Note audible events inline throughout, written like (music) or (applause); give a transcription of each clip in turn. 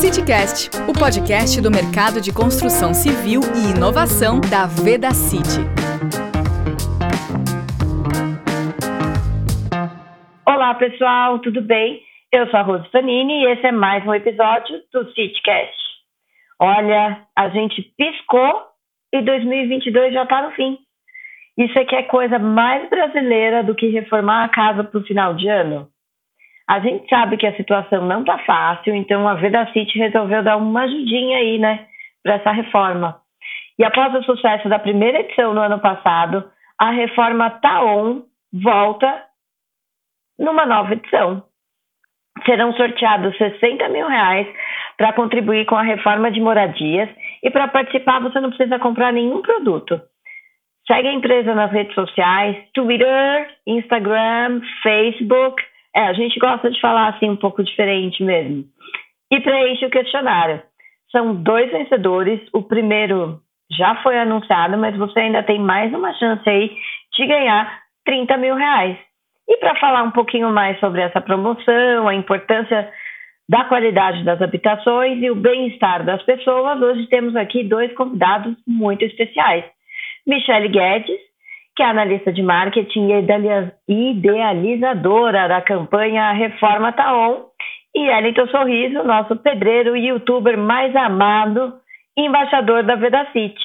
CityCast, o podcast do mercado de construção civil e inovação da Veda City. Olá, pessoal, tudo bem? Eu sou a Rose Fanini e esse é mais um episódio do CityCast. Olha, a gente piscou e 2022 já está no fim. Isso aqui é coisa mais brasileira do que reformar a casa para o final de ano? A gente sabe que a situação não está fácil, então a Vedacity resolveu dar uma ajudinha aí, né, para essa reforma. E após o sucesso da primeira edição no ano passado, a reforma Taon volta numa nova edição. Serão sorteados 60 mil reais para contribuir com a reforma de moradias e para participar você não precisa comprar nenhum produto. Segue a empresa nas redes sociais, Twitter, Instagram, Facebook é, a gente gosta de falar assim um pouco diferente mesmo. E preenche o questionário. São dois vencedores. O primeiro já foi anunciado, mas você ainda tem mais uma chance aí de ganhar 30 mil reais. E para falar um pouquinho mais sobre essa promoção, a importância da qualidade das habitações e o bem-estar das pessoas, hoje temos aqui dois convidados muito especiais. Michele Guedes, que é analista de marketing e idealizadora da campanha Reforma Taon, e Elton Sorriso, nosso pedreiro e youtuber mais amado, embaixador da Vedacity.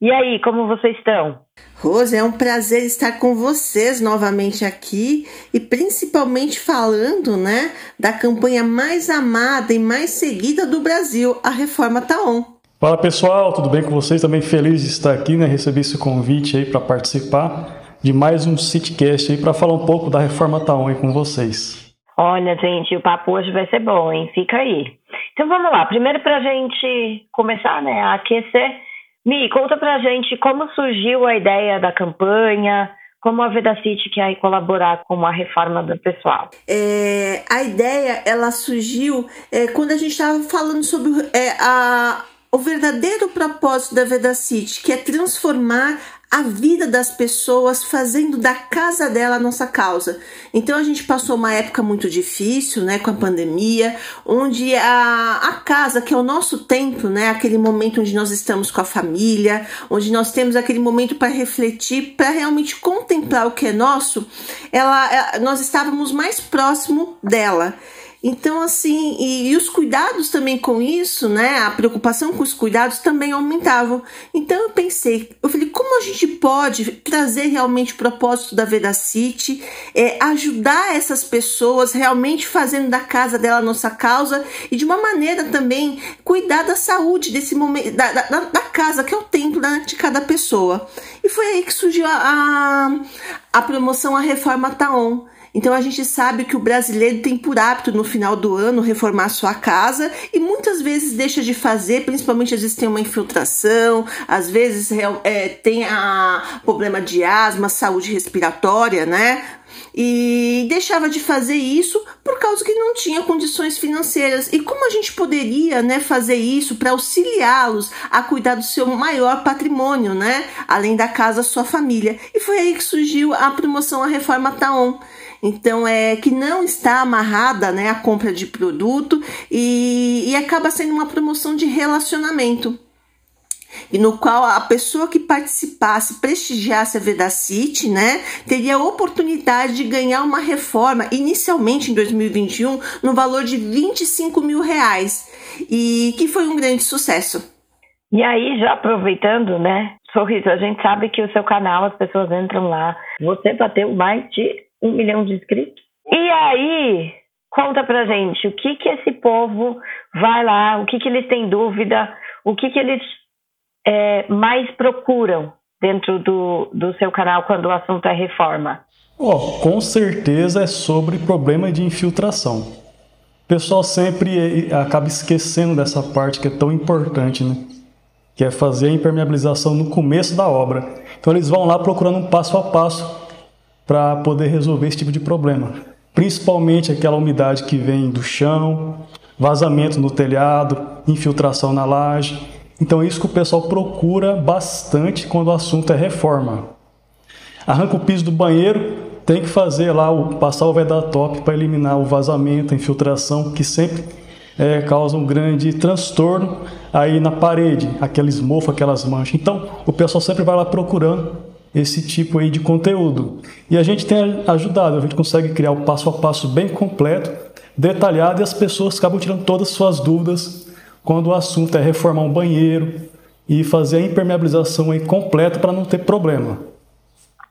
E aí, como vocês estão? Rose, é um prazer estar com vocês novamente aqui e principalmente falando, né, da campanha mais amada e mais seguida do Brasil, a Reforma Taon. Fala pessoal, tudo bem com vocês? Também feliz de estar aqui, né? Receber esse convite aí para participar de mais um CityCast aí para falar um pouco da Reforma Taon aí com vocês. Olha, gente, o papo hoje vai ser bom, hein? Fica aí. Então vamos lá. Primeiro para a gente começar, né, a aquecer. Mi, conta para a gente como surgiu a ideia da campanha, como a Vedacity quer colaborar com a reforma do pessoal? É, a ideia ela surgiu é, quando a gente estava falando sobre é, a o verdadeiro propósito da Vedacity, que é transformar a vida das pessoas, fazendo da casa dela a nossa causa. Então a gente passou uma época muito difícil, né, com a pandemia, onde a, a casa, que é o nosso tempo, né, aquele momento onde nós estamos com a família, onde nós temos aquele momento para refletir, para realmente contemplar o que é nosso, ela, nós estávamos mais próximo dela. Então, assim, e, e, os cuidados também com isso, né? A preocupação com os cuidados também aumentavam. Então, eu pensei, eu falei, como a gente pode trazer realmente o propósito da Vedacity, é, ajudar essas pessoas realmente fazendo da casa dela nossa causa e de uma maneira também cuidar da saúde desse momento, da, da, da casa, que é o templo né, de cada pessoa. E foi aí que surgiu a, a, a promoção A Reforma Taon então a gente sabe que o brasileiro tem por hábito no final do ano reformar sua casa e muitas vezes deixa de fazer, principalmente às vezes tem uma infiltração, às vezes é, tem a problema de asma, saúde respiratória, né? e deixava de fazer isso por causa que não tinha condições financeiras. E como a gente poderia, né, fazer isso para auxiliá-los a cuidar do seu maior patrimônio, né, além da casa, sua família? E foi aí que surgiu a promoção a Reforma Taon. Então é que não está amarrada, né, a compra de produto e, e acaba sendo uma promoção de relacionamento. E no qual a pessoa que participasse, prestigiasse a Vedacity, né, teria a oportunidade de ganhar uma reforma, inicialmente em 2021, no valor de 25 mil reais, e que foi um grande sucesso. E aí, já aproveitando, né, Sorriso, a gente sabe que o seu canal, as pessoas entram lá, você bateu mais de um milhão de inscritos. E aí, conta pra gente, o que que esse povo vai lá, o que que eles têm dúvida, o que que eles é, mais procuram dentro do, do seu canal quando o assunto é reforma? Oh, com certeza é sobre problema de infiltração. O pessoal sempre acaba esquecendo dessa parte que é tão importante, né? Que é fazer a impermeabilização no começo da obra. Então eles vão lá procurando um passo a passo para poder resolver esse tipo de problema. Principalmente aquela umidade que vem do chão, vazamento no telhado, infiltração na laje. Então, isso que o pessoal procura bastante quando o assunto é reforma. Arranca o piso do banheiro, tem que fazer lá, o, passar o top para eliminar o vazamento, a infiltração, que sempre é, causa um grande transtorno aí na parede, aqueles mofos, aquelas manchas. Então, o pessoal sempre vai lá procurando esse tipo aí de conteúdo. E a gente tem ajudado, a gente consegue criar o passo a passo bem completo, detalhado, e as pessoas acabam tirando todas as suas dúvidas quando o assunto é reformar um banheiro e fazer a impermeabilização aí completa para não ter problema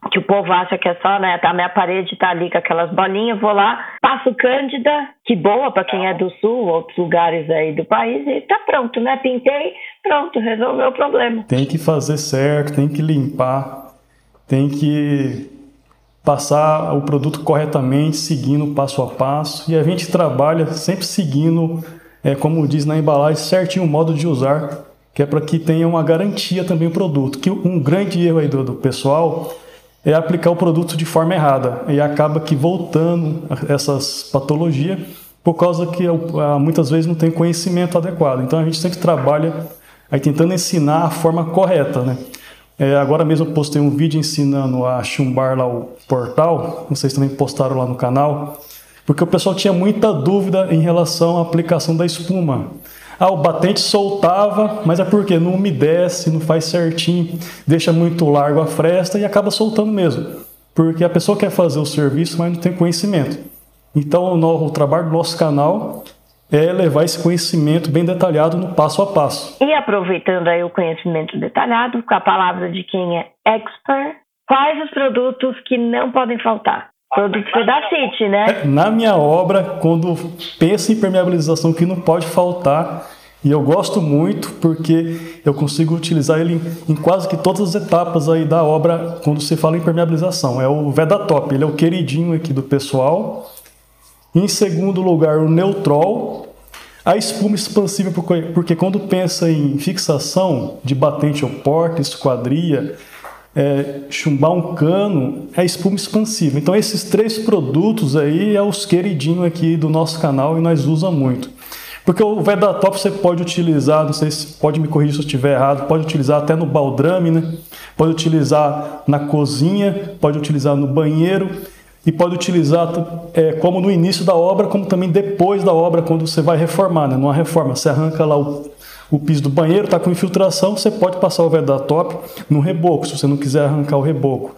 que o povo acha que é só, né? A minha parede tá ali com aquelas bolinhas, vou lá, passo cândida, que boa para quem é do sul, outros lugares aí do país, e tá pronto, né? Pintei, pronto, resolveu o problema. Tem que fazer certo, tem que limpar, tem que passar o produto corretamente, seguindo passo a passo, e a gente trabalha sempre seguindo, é, como diz na embalagem, certinho o modo de usar, que é para que tenha uma garantia também o produto. Que um grande erro aí do, do pessoal é aplicar o produto de forma errada e acaba que voltando essas patologias por causa que ah, muitas vezes não tem conhecimento adequado. Então a gente sempre trabalha aí tentando ensinar a forma correta, né? É, agora mesmo eu postei um vídeo ensinando a chumbar lá o portal, vocês também postaram lá no canal, porque o pessoal tinha muita dúvida em relação à aplicação da espuma. Ah, o batente soltava, mas é porque não umedece, não faz certinho, deixa muito largo a fresta e acaba soltando mesmo. Porque a pessoa quer fazer o serviço, mas não tem conhecimento. Então, o, o trabalho do nosso canal é levar esse conhecimento bem detalhado no passo a passo. E aproveitando aí o conhecimento detalhado, com a palavra de quem é expert, quais os produtos que não podem faltar? Produtos da City, né? É, na minha obra, quando penso em impermeabilização, que não pode faltar, e eu gosto muito porque eu consigo utilizar ele em quase que todas as etapas aí da obra quando se fala em impermeabilização. É o Vedatop, ele é o queridinho aqui do pessoal. Em segundo lugar, o Neutrol. A espuma expansível, porque, porque quando pensa em fixação de batente ou porta, esquadria, é, chumbar um cano, é espuma expansiva. Então esses três produtos aí é os queridinhos aqui do nosso canal e nós usamos muito. Porque o Vedatop você pode utilizar, não sei se pode me corrigir se eu estiver errado, pode utilizar até no baldrame, né? Pode utilizar na cozinha, pode utilizar no banheiro e pode utilizar é, como no início da obra, como também depois da obra, quando você vai reformar, né? Numa reforma, você arranca lá o o piso do banheiro está com infiltração, você pode passar o Vedatop no reboco, se você não quiser arrancar o reboco.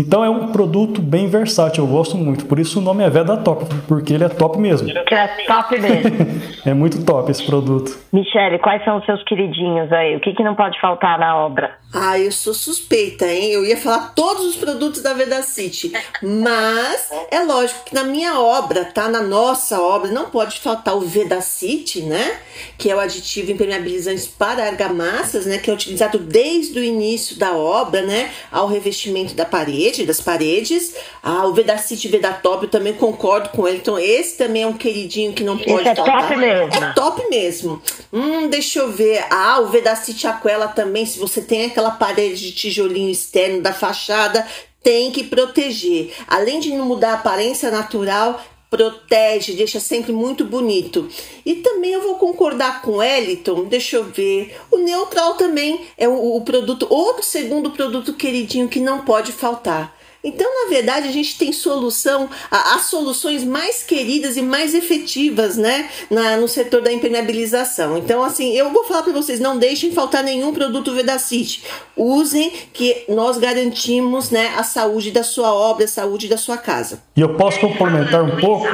Então é um produto bem versátil, eu gosto muito. Por isso o nome é Veda Top, porque ele é top mesmo. Que é top mesmo. (laughs) é muito top esse produto. Michele, quais são os seus queridinhos aí? O que, que não pode faltar na obra? Ah, eu sou suspeita, hein? Eu ia falar todos os produtos da Veda City. Mas é lógico que na minha obra, tá? Na nossa obra, não pode faltar o Veda City, né? Que é o aditivo impermeabilizante para argamassas, né? Que é utilizado desde o início da obra, né? Ao revestimento da parede parede, das paredes. Ah, o Vedacity Vedatop, eu também concordo com ele. Então, esse também é um queridinho que não pode é top mesmo. É top mesmo. Hum, deixa eu ver. Ah, o Vedacity Aquela também, se você tem aquela parede de tijolinho externo da fachada, tem que proteger. Além de não mudar a aparência natural, protege, deixa sempre muito bonito. E também eu vou concordar com o Eliton, deixa eu ver. O neutral também é o, o produto, outro segundo produto queridinho que não pode faltar. Então, na verdade, a gente tem solução, as soluções mais queridas e mais efetivas, né, na, no setor da impermeabilização. Então, assim, eu vou falar para vocês, não deixem faltar nenhum produto Vedacity. Usem, que nós garantimos, né, a saúde da sua obra, a saúde da sua casa. E eu posso complementar um pouco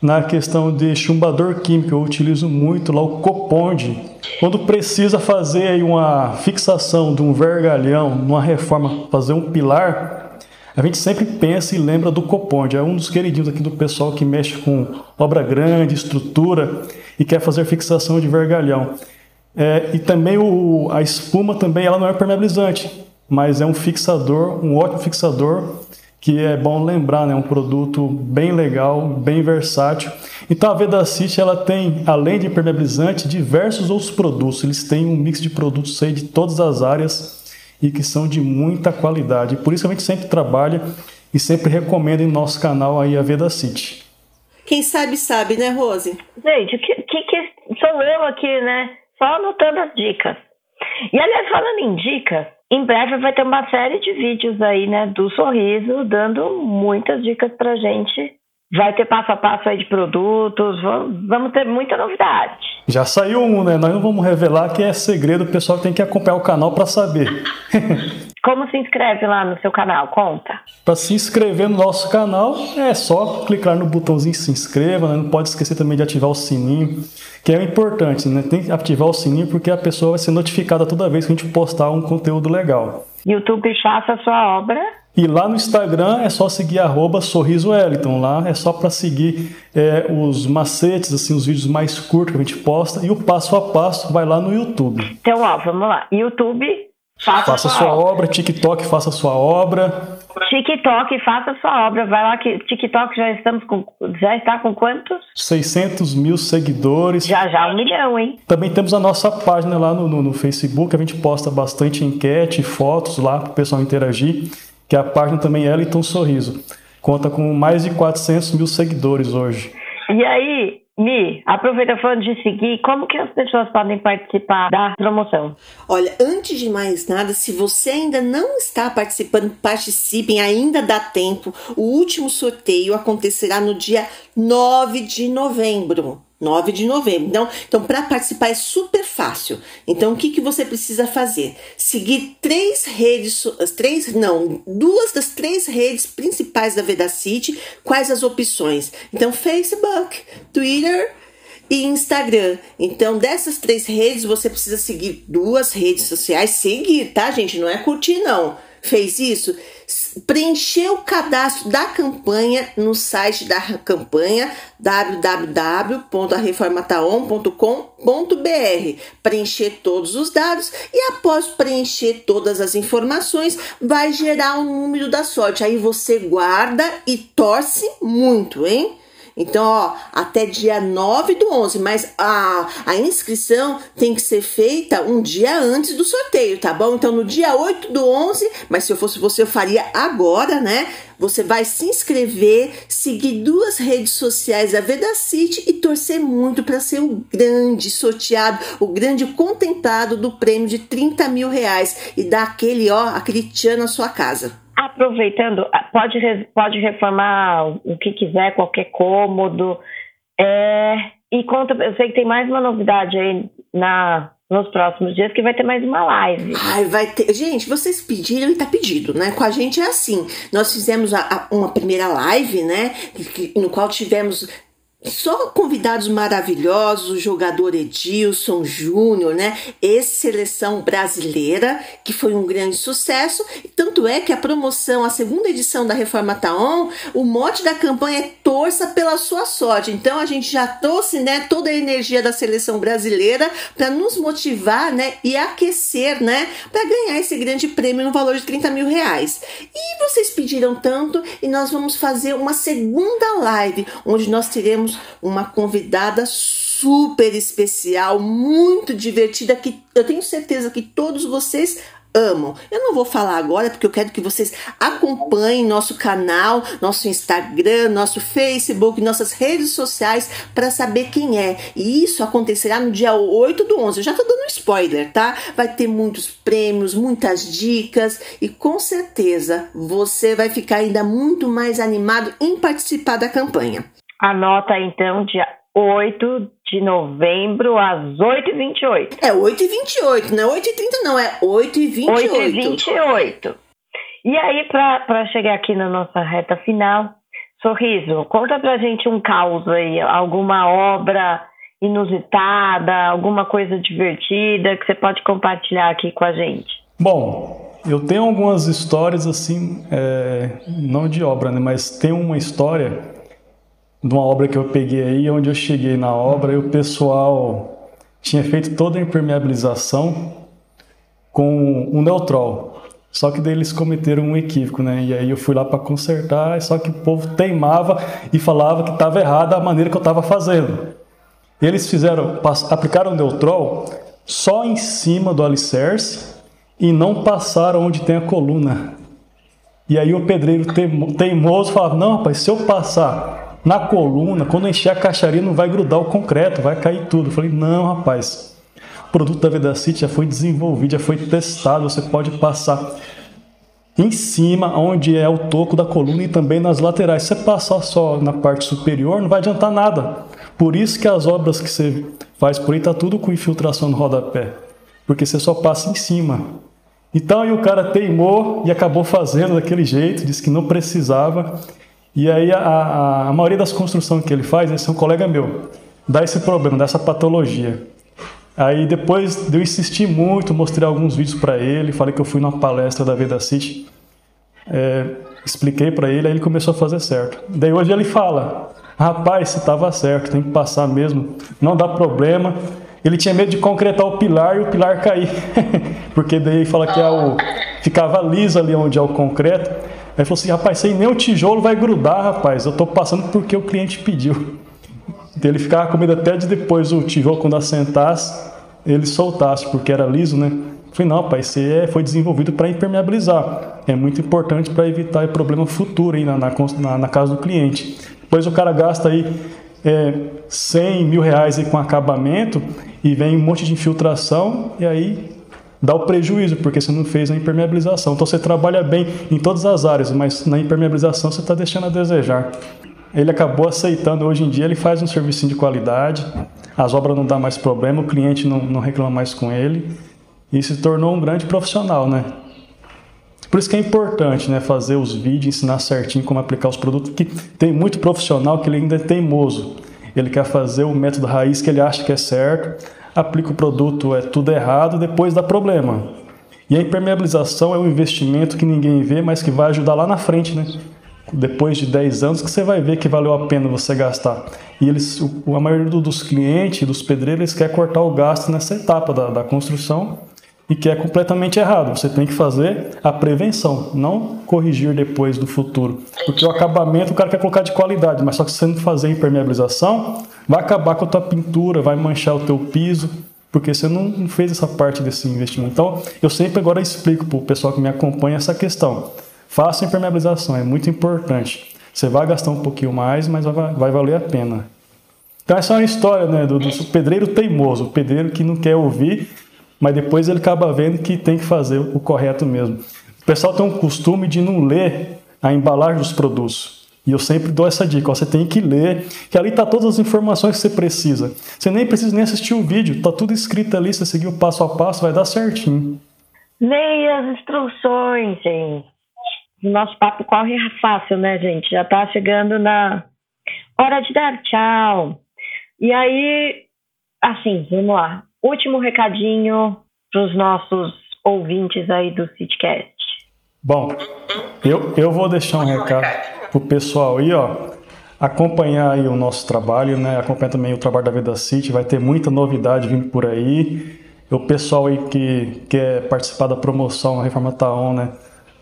na questão de chumbador químico. Eu utilizo muito lá o Coponde. Quando precisa fazer aí uma fixação de um vergalhão, numa reforma, fazer um pilar, a gente sempre pensa e lembra do Coponde, é um dos queridinhos aqui do pessoal que mexe com obra grande, estrutura e quer fazer fixação de vergalhão. É, e também o, a espuma também ela não é permeabilizante, mas é um fixador, um ótimo fixador que é bom lembrar, né? Um produto bem legal, bem versátil. Então a Vedacity ela tem, além de impermeabilizante, diversos outros produtos. Eles têm um mix de produtos aí de todas as áreas e que são de muita qualidade. Por isso a gente sempre trabalha e sempre recomenda em nosso canal aí a Veda City. Quem sabe, sabe, né, Rose? Gente, o que, que, que sou eu aqui, né? Só anotando as dicas. E aliás, falando em dicas, em breve vai ter uma série de vídeos aí, né, do Sorriso, dando muitas dicas pra gente Vai ter passo a passo aí de produtos, vamos ter muita novidade. Já saiu um, né? Nós não vamos revelar que é segredo, o pessoal tem que acompanhar o canal para saber. (laughs) Como se inscreve lá no seu canal? Conta. Para se inscrever no nosso canal, é só clicar no botãozinho se inscreva, né? não pode esquecer também de ativar o sininho, que é importante, né? Tem que ativar o sininho porque a pessoa vai ser notificada toda vez que a gente postar um conteúdo legal. YouTube faça a sua obra e lá no Instagram é só seguir arroba Sorriso Wellington. Lá é só para seguir é, os macetes, assim, os vídeos mais curtos que a gente posta. E o passo a passo vai lá no YouTube. Então, ó, vamos lá. YouTube, faça, faça sua, sua obra. obra. TikTok, faça sua obra. TikTok, faça sua obra. Vai lá que TikTok já estamos com, já está com quantos? 600 mil seguidores. Já já um milhão, hein? Também temos a nossa página lá no, no, no Facebook. A gente posta bastante enquete, fotos lá para o pessoal interagir que a página também é Eliton Sorriso. Conta com mais de 400 mil seguidores hoje. E aí, Mi, aproveita falando de seguir, como que as pessoas podem participar da promoção? Olha, antes de mais nada, se você ainda não está participando, participem, ainda dá tempo. O último sorteio acontecerá no dia 9 de novembro. 9 de novembro. Então, então para participar é super fácil. Então, o que, que você precisa fazer? Seguir três redes, três, não, duas das três redes principais da Vedacity. Quais as opções? Então, Facebook, Twitter e Instagram. Então, dessas três redes, você precisa seguir duas redes sociais. Seguir, tá, gente? Não é curtir, não. Fez isso? Preencher o cadastro da campanha no site da campanha www.areformataon.com.br. Preencher todos os dados e após preencher todas as informações, vai gerar o um número da sorte. Aí você guarda e torce muito, hein? Então, ó, até dia 9 do 11, mas a, a inscrição tem que ser feita um dia antes do sorteio, tá bom? Então, no dia 8 do 11, mas se eu fosse você, eu faria agora, né? Você vai se inscrever, seguir duas redes sociais da Vedacity e torcer muito para ser o grande sorteado, o grande contemplado do prêmio de 30 mil reais e dar aquele, ó, aquele tchan na sua casa. Aproveitando, pode, pode reformar o que quiser, qualquer cômodo. É, e conta, eu sei que tem mais uma novidade aí na, nos próximos dias, que vai ter mais uma live. Ai, vai ter. Gente, vocês pediram e tá pedido, né? Com a gente é assim. Nós fizemos a, a, uma primeira live, né? No qual tivemos só convidados maravilhosos, o jogador Edilson Júnior, né? Ex-seleção brasileira, que foi um grande sucesso. Tanto é que a promoção, a segunda edição da Reforma Taon, o mote da campanha é torça pela sua sorte. Então a gente já trouxe, né, toda a energia da seleção brasileira para nos motivar, né, e aquecer, né, para ganhar esse grande prêmio no valor de 30 mil reais. E vocês pediram tanto e nós vamos fazer uma segunda live, onde nós teremos temos uma convidada super especial, muito divertida, que eu tenho certeza que todos vocês amam. Eu não vou falar agora porque eu quero que vocês acompanhem nosso canal, nosso Instagram, nosso Facebook, nossas redes sociais para saber quem é. E isso acontecerá no dia 8 do 11. Eu já tô dando spoiler, tá? Vai ter muitos prêmios, muitas dicas e com certeza você vai ficar ainda muito mais animado em participar da campanha. Anota então, dia 8 de novembro, às 8h28. É 8h28, não é 8h30, não, é 8h28. 8h28. E aí, para chegar aqui na nossa reta final, Sorriso, conta pra gente um caos aí, alguma obra inusitada, alguma coisa divertida que você pode compartilhar aqui com a gente. Bom, eu tenho algumas histórias assim, é, não de obra, né, mas tem uma história de uma obra que eu peguei aí, onde eu cheguei na obra e o pessoal tinha feito toda a impermeabilização com um neutrol. Só que daí eles cometeram um equívoco, né? E aí eu fui lá para consertar, só que o povo teimava e falava que estava errada a maneira que eu estava fazendo. Eles fizeram, aplicaram o neutrol só em cima do alicerce e não passaram onde tem a coluna. E aí o pedreiro teimoso falava: Não, rapaz, se eu passar na coluna, quando encher a caixaria não vai grudar o concreto, vai cair tudo. Eu falei, não, rapaz, o produto da Vedacity já foi desenvolvido, já foi testado, você pode passar em cima, onde é o toco da coluna e também nas laterais. Se você passar só na parte superior, não vai adiantar nada. Por isso que as obras que você faz por aí tá tudo com infiltração no rodapé, porque você só passa em cima. Então aí o cara teimou e acabou fazendo daquele jeito, disse que não precisava. E aí a, a, a maioria das construções que ele faz, esse é um colega meu, dá esse problema, dá essa patologia. Aí depois de eu insistir muito, mostrei alguns vídeos para ele, falei que eu fui numa palestra da Veda City, é, expliquei para ele, aí ele começou a fazer certo. Daí hoje ele fala, rapaz, você estava certo, tem que passar mesmo, não dá problema. Ele tinha medo de concretar o pilar e o pilar cair, (laughs) porque daí fala que é o, ficava liso ali onde é o concreto. Aí falou assim, rapaz, sem nem o tijolo vai grudar, rapaz, eu estou passando porque o cliente pediu. Então (laughs) ele ficava com medo até de depois o tijolo, quando assentasse, ele soltasse, porque era liso, né? Eu falei, não, pai, isso é, foi desenvolvido para impermeabilizar. É muito importante para evitar problema futuro aí na, na, na, casa do cliente. Depois o cara gasta aí é, 100 mil reais aí com acabamento e vem um monte de infiltração e aí dá o prejuízo, porque você não fez a impermeabilização. Então você trabalha bem em todas as áreas, mas na impermeabilização você está deixando a desejar ele acabou aceitando. Hoje em dia ele faz um serviço de qualidade, as obras não dá mais problema, o cliente não, não reclama mais com ele e se tornou um grande profissional, né? Por isso que é importante, né, fazer os vídeos, ensinar certinho como aplicar os produtos, que tem muito profissional que ele ainda é teimoso. Ele quer fazer o método raiz que ele acha que é certo, aplica o produto, é tudo errado, depois dá problema. E a impermeabilização é um investimento que ninguém vê, mas que vai ajudar lá na frente, né? depois de 10 anos que você vai ver que valeu a pena você gastar. E eles, a maioria dos clientes, dos pedreiros, quer cortar o gasto nessa etapa da, da construção e que é completamente errado. Você tem que fazer a prevenção, não corrigir depois do futuro. Porque o acabamento o cara quer colocar de qualidade, mas só que se você não fazer impermeabilização, vai acabar com a tua pintura, vai manchar o teu piso, porque você não fez essa parte desse investimento. Então, eu sempre agora explico para o pessoal que me acompanha essa questão. Faça impermeabilização, é muito importante. Você vai gastar um pouquinho mais, mas vai, vai valer a pena. Então essa é uma história né, do, do pedreiro teimoso, o pedreiro que não quer ouvir, mas depois ele acaba vendo que tem que fazer o correto mesmo. O pessoal tem um costume de não ler a embalagem dos produtos. E eu sempre dou essa dica, ó, você tem que ler, que ali está todas as informações que você precisa. Você nem precisa nem assistir o vídeo, está tudo escrito ali, você seguir o passo a passo, vai dar certinho. Leia as instruções, gente nosso papo corre fácil, né, gente? Já tá chegando na hora de dar tchau. E aí, assim, vamos lá. Último recadinho para os nossos ouvintes aí do Citcast. Bom, eu, eu vou deixar um recado pro pessoal aí, ó. Acompanhar aí o nosso trabalho, né? Acompanhar também o trabalho da Vida City. Vai ter muita novidade vindo por aí. O pessoal aí que quer participar da promoção Reforma Taon, né?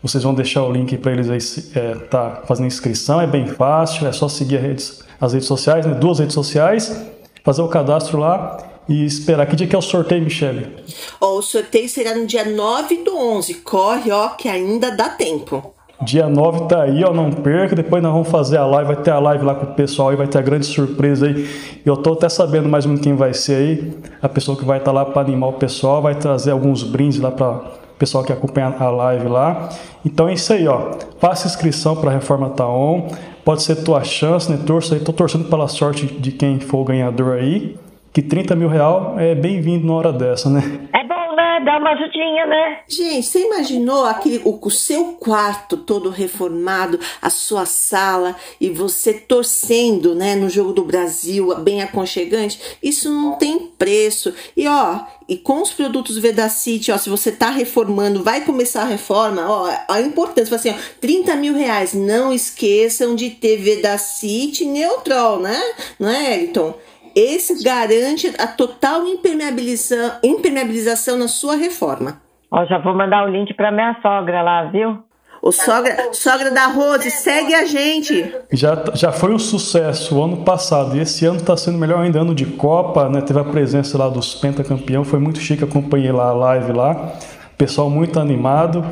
Vocês vão deixar o link para eles aí é, tá fazendo inscrição, é bem fácil, é só seguir redes, as redes sociais, né? duas redes sociais, fazer o cadastro lá e esperar. Que dia que é o sorteio, Michele? Oh, o sorteio será no dia 9 do 11. Corre, ó, que ainda dá tempo. Dia 9 tá aí, ó, não perca. Depois nós vamos fazer a live, vai ter a live lá com o pessoal aí, vai ter a grande surpresa aí. Eu tô até sabendo mais ou menos quem vai ser aí. A pessoa que vai estar tá lá para animar o pessoal, vai trazer alguns brindes lá para pessoal que acompanha a live lá. Então é isso aí, ó. Faça inscrição para a Reforma Taon. Pode ser tua chance, né? Torça aí. Tô torcendo pela sorte de quem for o ganhador aí. Que 30 mil real é bem-vindo na hora dessa, né? É bom, né? Dá uma ajudinha, né? Gente, você imaginou aquele, o, o seu quarto todo reformado, a sua sala e você torcendo, né, no jogo do Brasil, bem aconchegante? Isso não tem preço. E ó, e com os produtos Vedacity, ó, se você tá reformando, vai começar a reforma, ó, a importância, assim, ó, 30 mil reais, não esqueçam de ter Vedacity neutral, né? Não é, Elton? Esse garante a total impermeabilização, impermeabilização na sua reforma. Ó, já vou mandar o link para minha sogra lá, viu? O sogra, sogra da Rose, segue a gente. Já, já foi um sucesso o ano passado e esse ano está sendo melhor ainda, ano de Copa, né? Teve a presença lá dos pentacampeão, foi muito chique, acompanhei lá a live lá. Pessoal muito animado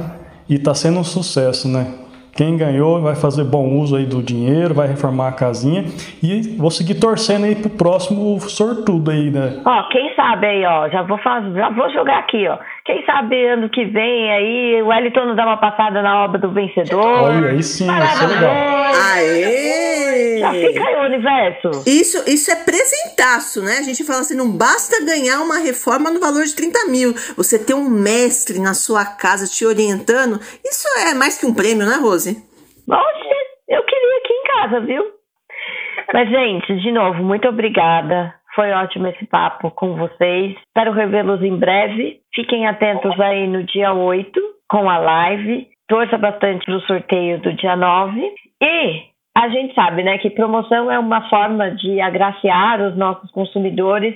e está sendo um sucesso, né? Quem ganhou vai fazer bom uso aí do dinheiro, vai reformar a casinha e vou seguir torcendo aí pro próximo sortudo aí, né? Ó, quem sabe aí, ó, já vou fazer, já vou jogar aqui, ó. Quem sabe ano que vem aí o Wellington não dá uma passada na obra do vencedor. Olha, aí sim, vai ser legal. Aê! Já fica aí o universo. Isso, isso é presentaço, né? A gente fala assim, não basta ganhar uma reforma no valor de 30 mil. Você ter um mestre na sua casa te orientando, isso é mais que um prêmio, né, Rose? Oxe, eu queria aqui em casa, viu? Mas, gente, de novo, muito obrigada. Foi ótimo esse papo com vocês. Espero revê-los em breve. Fiquem atentos aí no dia 8 com a live. Torça bastante para o sorteio do dia 9. E a gente sabe, né, que promoção é uma forma de agraciar os nossos consumidores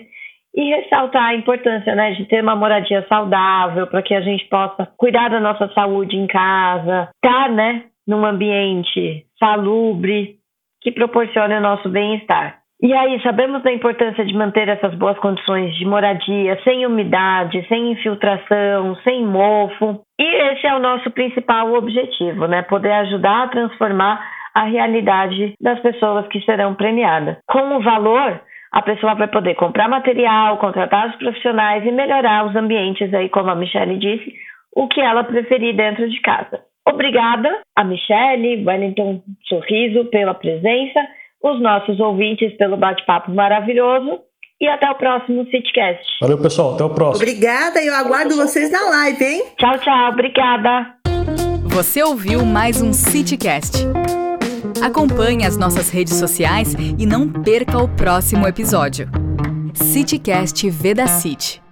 e ressaltar a importância, né, de ter uma moradia saudável para que a gente possa cuidar da nossa saúde em casa, estar, né, num ambiente salubre que proporcione o nosso bem-estar. E aí, sabemos da importância de manter essas boas condições de moradia, sem umidade, sem infiltração, sem mofo. E esse é o nosso principal objetivo, né? Poder ajudar a transformar a realidade das pessoas que serão premiadas. Com o valor, a pessoa vai poder comprar material, contratar os profissionais e melhorar os ambientes aí, como a Michelle disse, o que ela preferir dentro de casa. Obrigada a Michelle, Wellington Sorriso pela presença, os nossos ouvintes pelo bate-papo maravilhoso e até o próximo CityCast. Valeu, pessoal. Até o próximo. Obrigada e eu aguardo vocês na live, hein? Tchau, tchau. Obrigada. Você ouviu mais um CityCast. Acompanhe as nossas redes sociais e não perca o próximo episódio. CityCast Veda City.